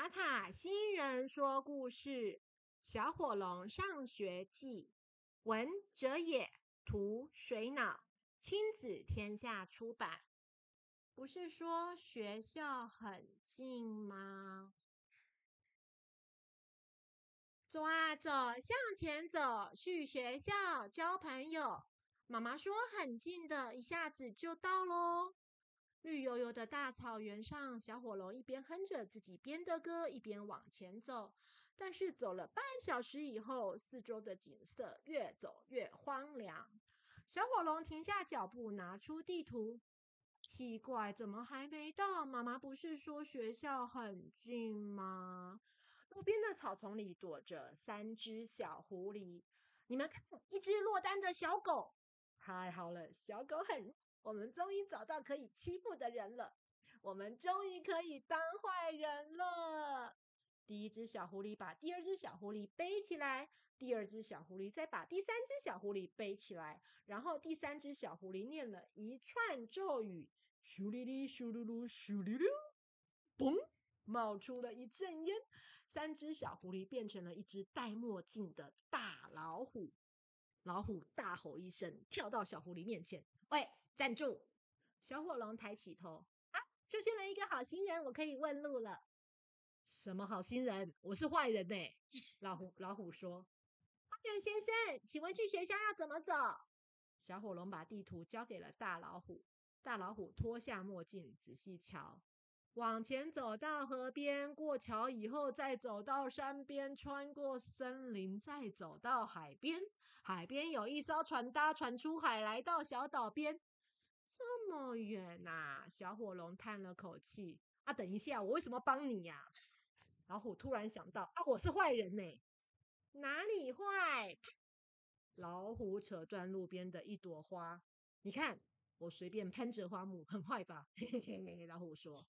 塔塔新人说故事《小火龙上学记》，文哲也，图水脑，亲子天下出版。不是说学校很近吗？走啊走，向前走，去学校交朋友。妈妈说很近的，一下子就到喽。绿油油的大草原上，小火龙一边哼着自己编的歌，一边往前走。但是走了半小时以后，四周的景色越走越荒凉。小火龙停下脚步，拿出地图。奇怪，怎么还没到？妈妈不是说学校很近吗？路边的草丛里躲着三只小狐狸。你们看，一只落单的小狗。太好了，小狗很。我们终于找到可以欺负的人了，我们终于可以当坏人了。第一只小狐狸把第二只小狐狸背起来，第二只小狐狸再把第三只小狐狸背起来，然后第三只小狐狸念了一串咒语：咻哩哩，咻噜噜，咻哩哩，嘣，冒出了一阵烟。三只小狐狸变成了一只戴墨镜的大老虎。老虎大吼一声，跳到小狐狸面前：“喂！”站住！小火龙抬起头，啊，出现了一个好心人，我可以问路了。什么好心人？我是坏人呢！老虎老虎说：“坏人先生，请问去学校要怎么走？”小火龙把地图交给了大老虎。大老虎脱下墨镜，仔细瞧，往前走到河边，过桥以后，再走到山边，穿过森林，再走到海边。海边有一艘船搭船出海，来到小岛边。这么远呐！小火龙叹了口气。啊，等一下，我为什么帮你呀？老虎突然想到，啊，我是坏人呢。哪里坏？老虎扯断路边的一朵花。你看，我随便攀着花木，很坏吧？嘿嘿嘿。老虎说：“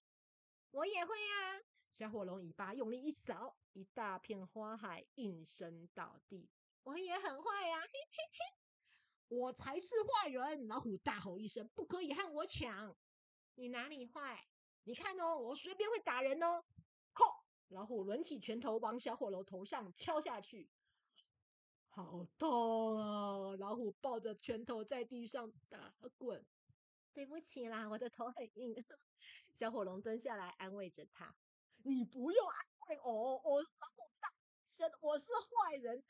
我也会啊。”小火龙尾巴用力一扫，一大片花海应声倒地。我也很坏呀！嘿嘿嘿。我才是坏人！老虎大吼一声：“不可以和我抢！”你哪里坏？你看哦，我随便会打人哦！吼！老虎抡起拳头往小火龙头上敲下去，好痛啊！老虎抱着拳头在地上打滚。对不起啦，我的头很硬。小火龙蹲下来安慰着他：“你不用安慰我，我老虎大声，我是坏人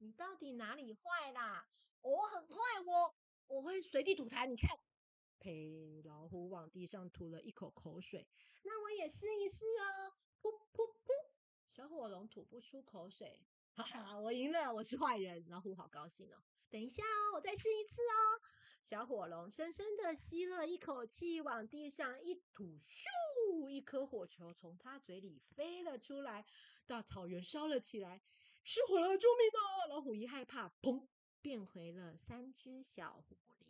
你到底哪里坏啦？”我很坏，我我会随地吐痰。你看，呸！老虎往地上吐了一口口水。那我也试一试哦。噗噗噗！小火龙吐不出口水。哈哈，我赢了，我是坏人。老虎好高兴哦。等一下哦，我再试一次哦。小火龙深深的吸了一口气，往地上一吐，咻！一颗火球从他嘴里飞了出来，大草原烧了起来。失火了，救命啊！老虎一害怕，砰！变回了三只小狐狸。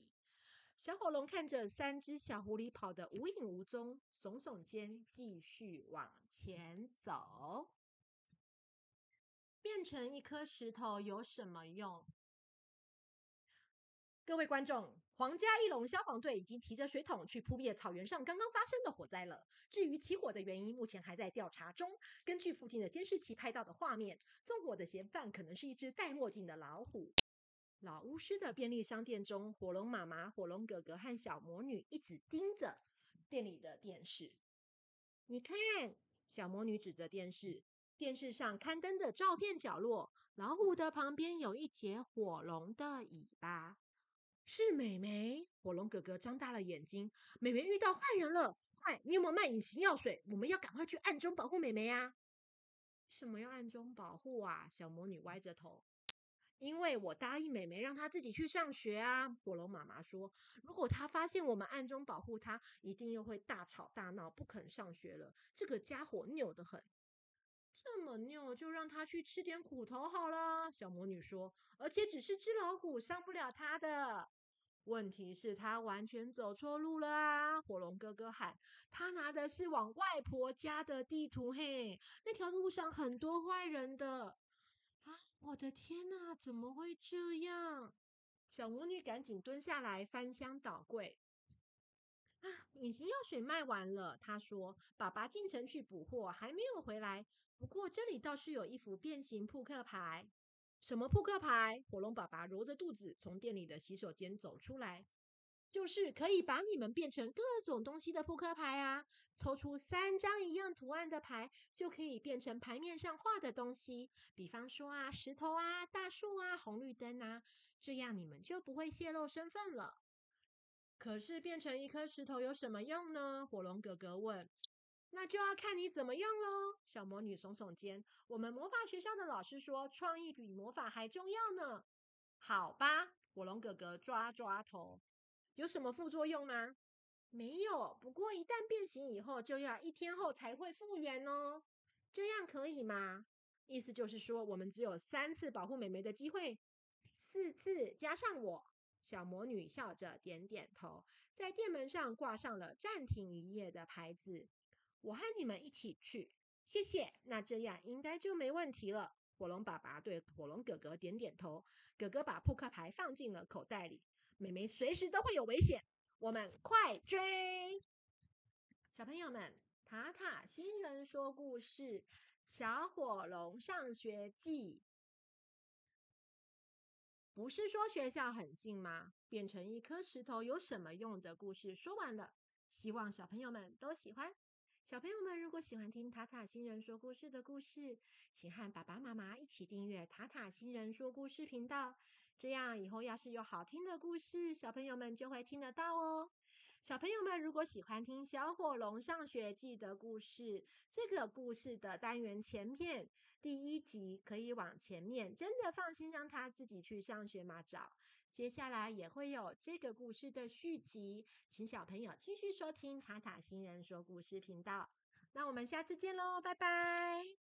小火龙看着三只小狐狸跑得无影无踪，耸耸肩，继续往前走。变成一颗石头有什么用？各位观众，皇家翼龙消防队已经提着水桶去扑灭草原上刚刚发生的火灾了。至于起火的原因，目前还在调查中。根据附近的监视器拍到的画面，纵火的嫌犯可能是一只戴墨镜的老虎。老巫师的便利商店中，火龙妈妈、火龙哥哥和小魔女一直盯着店里的电视。你看，小魔女指着电视，电视上刊登的照片角落，老虎的旁边有一截火龙的尾巴。是美眉。火龙哥哥张大了眼睛，美眉遇到坏人了！快，你有没有卖隐形药水？我们要赶快去暗中保护美眉啊！什么要暗中保护啊？小魔女歪着头。因为我答应美美让她自己去上学啊，火龙妈妈说，如果她发现我们暗中保护她，一定又会大吵大闹，不肯上学了。这个家伙拗得很，这么拗就让他去吃点苦头好了。小魔女说，而且只是只老虎，伤不了他的。问题是，他完全走错路了啊！火龙哥哥喊，他拿的是往外婆家的地图，嘿，那条路上很多坏人的。啊我的天哪，怎么会这样？小魔女赶紧蹲下来翻箱倒柜。啊，隐形药水卖完了。他说：“爸爸进城去补货，还没有回来。不过这里倒是有一副变形扑克牌。什么扑克牌？”火龙爸爸揉着肚子从店里的洗手间走出来。就是可以把你们变成各种东西的扑克牌啊！抽出三张一样图案的牌，就可以变成牌面上画的东西。比方说啊，石头啊，大树啊，红绿灯啊，这样你们就不会泄露身份了。可是变成一颗石头有什么用呢？火龙哥哥问。那就要看你怎么用喽。小魔女耸耸肩。我们魔法学校的老师说，创意比魔法还重要呢。好吧，火龙哥哥抓抓头。有什么副作用吗？没有。不过一旦变形以后，就要一天后才会复原哦。这样可以吗？意思就是说，我们只有三次保护美眉的机会。四次加上我，小魔女笑着点点头，在店门上挂上了暂停营业的牌子。我和你们一起去，谢谢。那这样应该就没问题了。火龙爸爸对火龙哥哥点点头。哥哥把扑克牌放进了口袋里。妹妹随时都会有危险，我们快追！小朋友们，塔塔新人说故事《小火龙上学记》。不是说学校很近吗？变成一颗石头有什么用的故事说完了，希望小朋友们都喜欢。小朋友们如果喜欢听塔塔星人说故事的故事，请和爸爸妈妈一起订阅塔塔星人说故事频道。这样以后要是有好听的故事，小朋友们就会听得到哦。小朋友们如果喜欢听《小火龙上学记》的故事，这个故事的单元前面第一集可以往前面，真的放心让他自己去上学嘛找。接下来也会有这个故事的续集，请小朋友继续收听塔塔新人说故事频道。那我们下次见喽，拜拜。